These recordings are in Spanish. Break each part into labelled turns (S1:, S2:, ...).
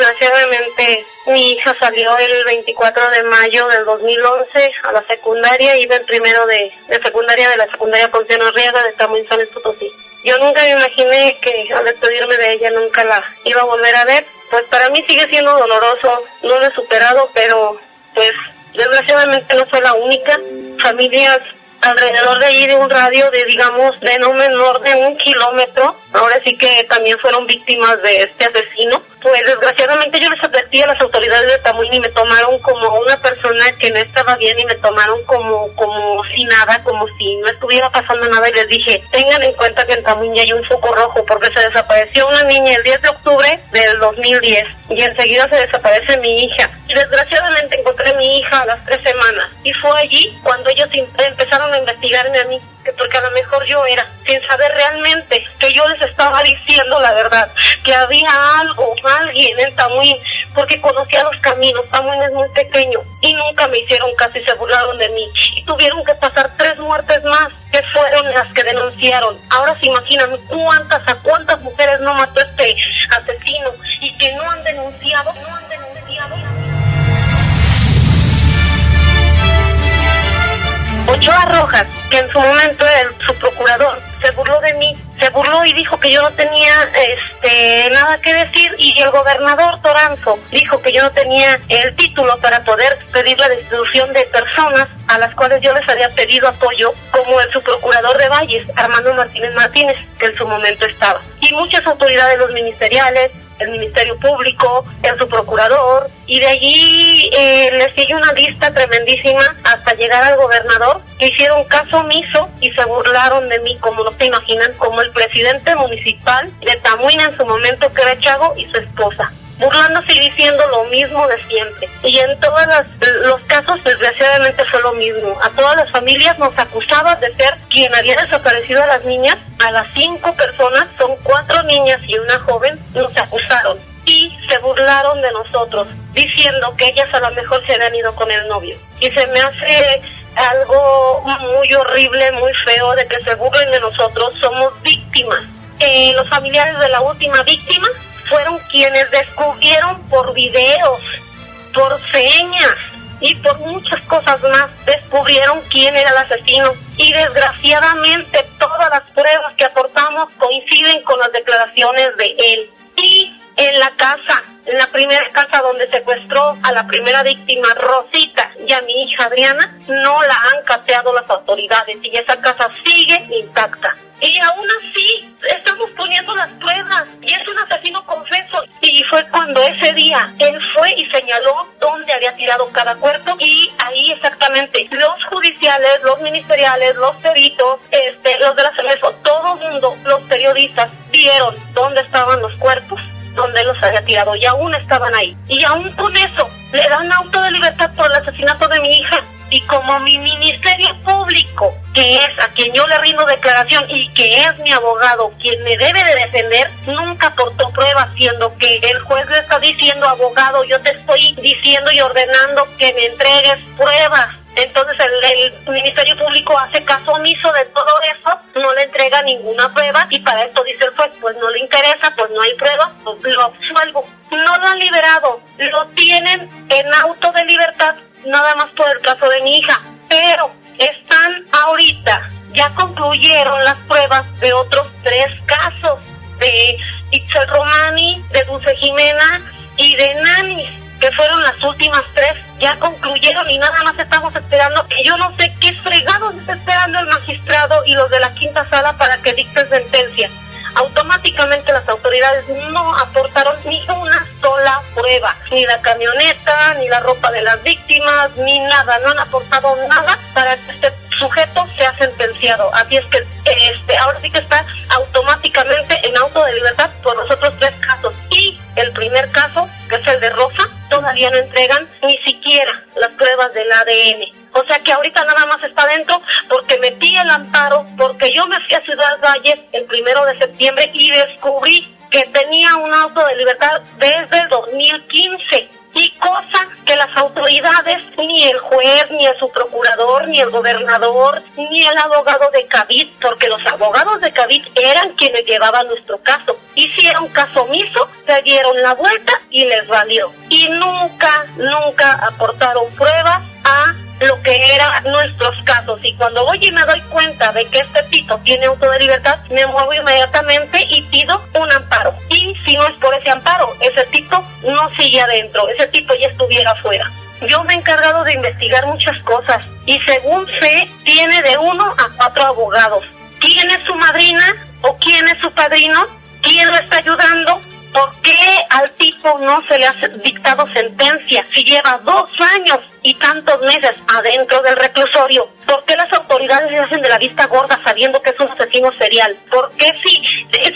S1: Desgraciadamente, mi hija salió el 24 de mayo del 2011 a la secundaria, iba el primero de, de secundaria de la secundaria Ponciano Riega de Tamuín San Potosí. Yo nunca me imaginé que al despedirme de ella nunca la iba a volver a ver. Pues para mí sigue siendo doloroso, no lo he superado, pero pues desgraciadamente no fue la única. Familias alrededor de allí de un radio de, digamos, de no menor de un kilómetro. Ahora sí que también fueron víctimas de este asesino. Pues desgraciadamente yo les advertí a las autoridades de Tamuín y me tomaron como una persona que no estaba bien y me tomaron como, como si nada, como si no estuviera pasando nada y les dije, tengan en cuenta que en Tamuín ya hay un foco rojo porque se desapareció una niña el 10 de octubre del 2010 y enseguida se desaparece mi hija. Y desgraciadamente encontré a mi hija a las tres semanas y fue allí cuando ellos empezaron a investigarme a mí, que porque a lo mejor yo era, sin saber realmente que yo les estaba diciendo la verdad, que había algo, alguien en Tamuín, porque conocía los caminos, Tamuín es muy pequeño, y nunca me hicieron caso y se burlaron de mí, y tuvieron que pasar tres muertes más, que fueron las que denunciaron. Ahora se imaginan cuántas, a cuántas mujeres no mató este que en su momento era su procurador, se burló de mí, se burló y dijo que yo no tenía este nada que decir y el gobernador Toranzo dijo que yo no tenía el título para poder pedir la destitución de personas a las cuales yo les había pedido apoyo, como el subprocurador de Valles, Armando Martínez Martínez, que en su momento estaba, y muchas autoridades los ministeriales, el Ministerio Público, el subprocurador, y de allí eh, le sigue una lista tremendísima hasta llegar al gobernador, que hicieron caso omiso y se burlaron de mí, como no se imaginan, como el presidente municipal de Tamuina en su momento, que era Chago, y su esposa burlándose y diciendo lo mismo de siempre. Y en todos los casos, desgraciadamente, fue lo mismo. A todas las familias nos acusaban de ser quien había desaparecido a las niñas. A las cinco personas, son cuatro niñas y una joven, nos acusaron. Y se burlaron de nosotros, diciendo que ellas a lo mejor se habían ido con el novio. Y se me hace algo muy horrible, muy feo de que se burlen de nosotros. Somos víctimas. Eh, los familiares de la última víctima fueron quienes descubrieron por videos, por señas y por muchas cosas más, descubrieron quién era el asesino. Y desgraciadamente todas las pruebas que aportamos coinciden con las declaraciones de él. Y en la casa, en la primera casa donde secuestró a la primera víctima, Rosita, y a mi hija Adriana, no la han cateado las autoridades y esa casa sigue intacta. Y aún así, estamos poniendo las pruebas. Y fue cuando ese día él fue y señaló dónde había tirado cada cuerpo. Y ahí exactamente, los judiciales, los ministeriales, los peritos, este, los de la CEMEFO, todo el mundo, los periodistas, vieron dónde estaban los cuerpos donde los había tirado y aún estaban ahí. Y aún con eso, le dan auto de libertad por el asesinato de mi hija y como mi ministerio público, que es a quien yo le rindo declaración y que es mi abogado quien me debe de defender, nunca aportó pruebas, siendo que el juez le está diciendo, abogado, yo te estoy diciendo y ordenando que me entregues pruebas. Entonces el, Ministerio Público hace caso omiso de todo eso, no le entrega ninguna prueba y para esto dice el juez, pues no le interesa, pues no hay prueba, pues lo absuelvo. No lo han liberado, lo tienen en auto de libertad nada más por el caso de mi hija, pero están ahorita, ya concluyeron las pruebas de otros tres casos, de Itzel Romani, de Dulce Jimena y de Nani, que fueron las últimas tres, ya concluyeron y nada más estamos esperando, que yo no sé qué fregados está esperando el magistrado y los de la quinta sala para que dicten sentencia. Automáticamente las autoridades no aportaron ni una prueba, ni la camioneta, ni la ropa de las víctimas, ni nada, no han aportado nada para que este sujeto sea sentenciado. Así es que este ahora sí que está automáticamente en auto de libertad por los otros tres casos. Y el primer caso, que es el de Rosa, todavía no entregan ni siquiera las pruebas del ADN. O sea que ahorita nada más está dentro porque metí el amparo, porque yo me fui a Ciudad Valles el primero de septiembre y descubrí que tenía un auto de libertad desde el 2015 Y cosa que las autoridades, ni el juez, ni el subprocurador, ni el gobernador, ni el abogado de Cavit, porque los abogados de Cavit eran quienes llevaban nuestro caso, hicieron caso omiso, se dieron la vuelta y les valió. Y nunca, nunca aportaron pruebas a lo que eran nuestros casos. Y cuando voy y me doy cuenta de que este tipo tiene auto de libertad, me muevo inmediatamente y pido un amparo. Y si no es por ese amparo, ese tipo no sigue adentro, ese tipo ya estuviera afuera. Yo me he encargado de investigar muchas cosas y según sé, tiene de uno a cuatro abogados. ¿Quién es su madrina o quién es su padrino? ¿Quién lo está ayudando? ¿Por qué al tipo no se le ha dictado sentencia si lleva dos años y tantos meses adentro del reclusorio? ¿Por qué las autoridades le hacen de la vista gorda sabiendo que es un asesino serial? ¿Por qué si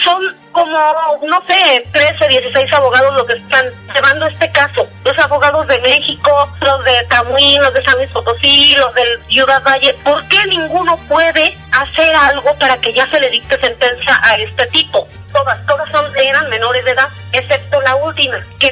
S1: son como, no sé, 13, 16 abogados los que están llevando este caso? Los abogados de México, los de Tamuín, los de San Luis Potosí, los del Ciudad Valle. ¿Por qué ninguno puede hacer algo para que ya se le dicte sentencia a este tipo? todas, todas son, eran menores de edad, excepto la última, que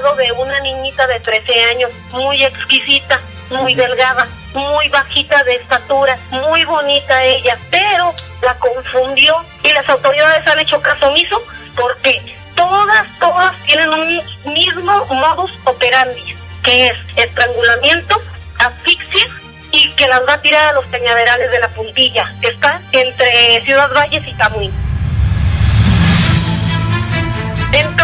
S1: de una niñita de 13 años, muy exquisita, muy delgada, muy bajita de estatura, muy bonita ella, pero la confundió y las autoridades han hecho caso omiso porque todas, todas tienen un mismo modus operandi, que es estrangulamiento, asfixia y que las va a tirar a los cañaverales de la puntilla, que está entre Ciudad Valles y Camuy. Entonces,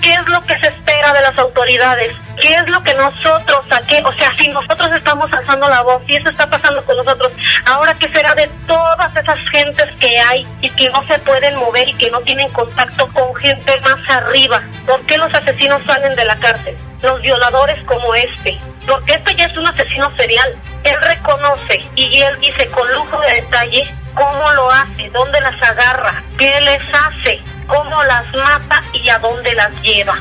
S1: ¿qué es lo que se espera de las autoridades? ¿Qué es lo que nosotros, qué? o sea, si nosotros estamos alzando la voz y eso está pasando con nosotros, ahora qué será de todas esas gentes que hay y que no se pueden mover y que no tienen contacto con gente más arriba? ¿Por qué los asesinos salen de la cárcel? Los violadores como este, porque este ya es un asesino serial. Él reconoce y él dice con lujo de detalle cómo lo hace, dónde las agarra, qué les hace, cómo las mata y a dónde las lleva.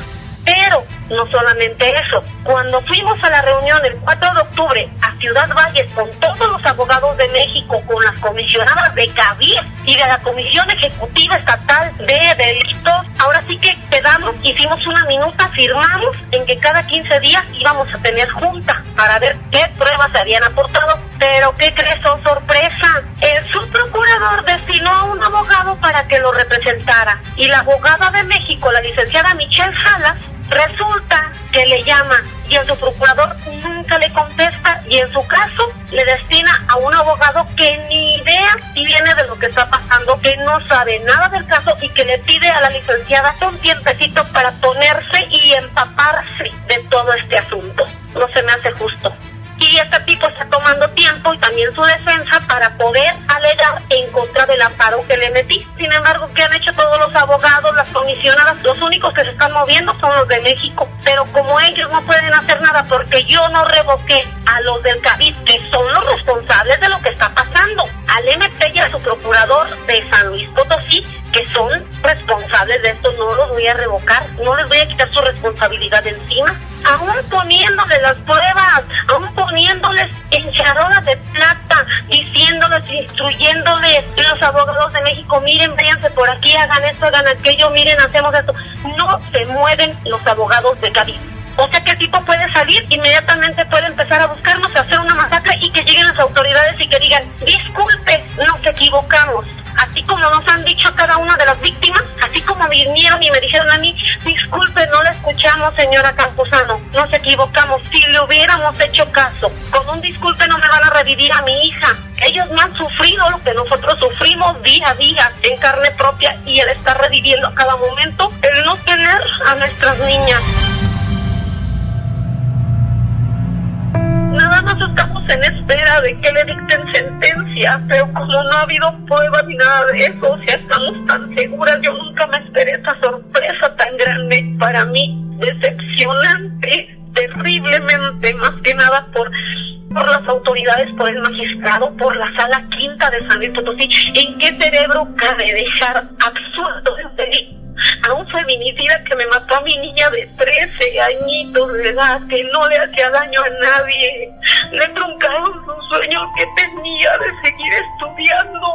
S1: Pero no solamente eso, cuando fuimos a la reunión el 4 de octubre a Ciudad Valles con todos los abogados de México, con las comisionadas de CABIR y de la Comisión Ejecutiva Estatal de Delitos, ahora sí que quedamos, hicimos una minuta, firmamos en que cada 15 días íbamos a tener junta para ver qué pruebas se habían aportado. Pero ¿qué crees? Oh, sorpresa. El subprocurador destinó a un abogado para que lo representara y la abogada de México, la licenciada Michelle Salas, Resulta que le llama y el procurador nunca le contesta y en su caso le destina a un abogado que ni idea si viene de lo que está pasando, que no sabe nada del caso y que le pide a la licenciada un tiempecito para ponerse y empaparse de todo este asunto. No se me hace justo y este tipo está tomando tiempo y también su defensa para poder alegar en contra del amparo que le metí. Sin embargo, ¿qué han hecho todos los abogados, las comisionadas? Los únicos que se están moviendo son los de México. Pero como ellos no pueden hacer nada porque yo no revoqué a los del CABID, que son los responsables de lo que está pasando, y a su procurador de San Luis Potosí, que son responsables de esto, no los voy a revocar, no les voy a quitar su responsabilidad encima aún poniéndoles las pruebas, aún poniéndoles en charolas de plata, diciéndoles, instruyéndoles los abogados de México, miren, váyanse por aquí, hagan esto, hagan aquello, miren, hacemos esto. No se mueven los abogados de Cádiz. O sea que el tipo puede salir, inmediatamente puede empezar a buscarnos, hacer una masacre y que lleguen las autoridades y que digan, equivocamos así como nos han dicho cada una de las víctimas, así como vinieron y me dijeron a mí, disculpe, no le escuchamos, señora Campuzano, nos equivocamos, si le hubiéramos hecho caso, con un disculpe no me van a revivir a mi hija. Ellos no han sufrido lo que nosotros sufrimos día a día en carne propia y él está reviviendo a cada momento el no tener a nuestras niñas. Nada estamos en espera de que le dicten sentencia, pero como no ha habido pruebas ni nada de eso, o sea, estamos tan seguras, yo nunca me esperé esta sorpresa tan grande. Para mí, decepcionante, terriblemente, más que nada por por las autoridades, por el magistrado, por la sala quinta de San Luis Potosí. ¿En qué cerebro cabe dejar absurdo este a un feminicida que me mató a mi niña de 13 añitos de edad, que no le hacía daño a nadie. Le truncaron su sueño que tenía de seguir estudiando.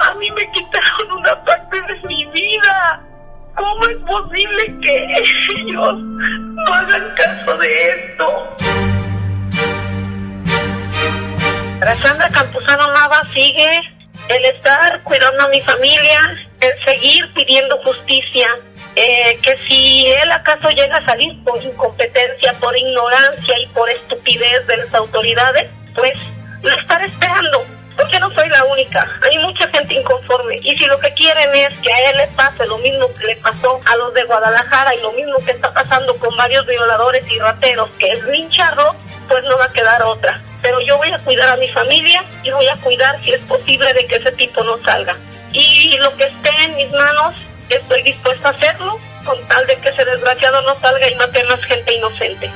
S1: A mí me quitaron una parte de mi vida. ¿Cómo es posible que ellos no hagan caso de esto? Sandra Campuzano Nava sigue el estar cuidando a mi familia, el seguir pidiendo justicia, eh, que si él acaso llega a salir por incompetencia, por ignorancia y por estupidez de las autoridades, pues lo estaré esperando, porque no soy la única, hay mucha gente inconforme y si lo que quieren es que a él le pase lo mismo que le pasó a los de Guadalajara y lo mismo que está pasando con varios violadores y rateros, que es lincharlo, pues no va a quedar otra. Pero yo voy a cuidar a mi familia y voy a cuidar si es posible de que ese tipo no salga. Y lo que esté en mis manos, estoy dispuesta a hacerlo con tal de que ese desgraciado no salga y mate a más gente inocente.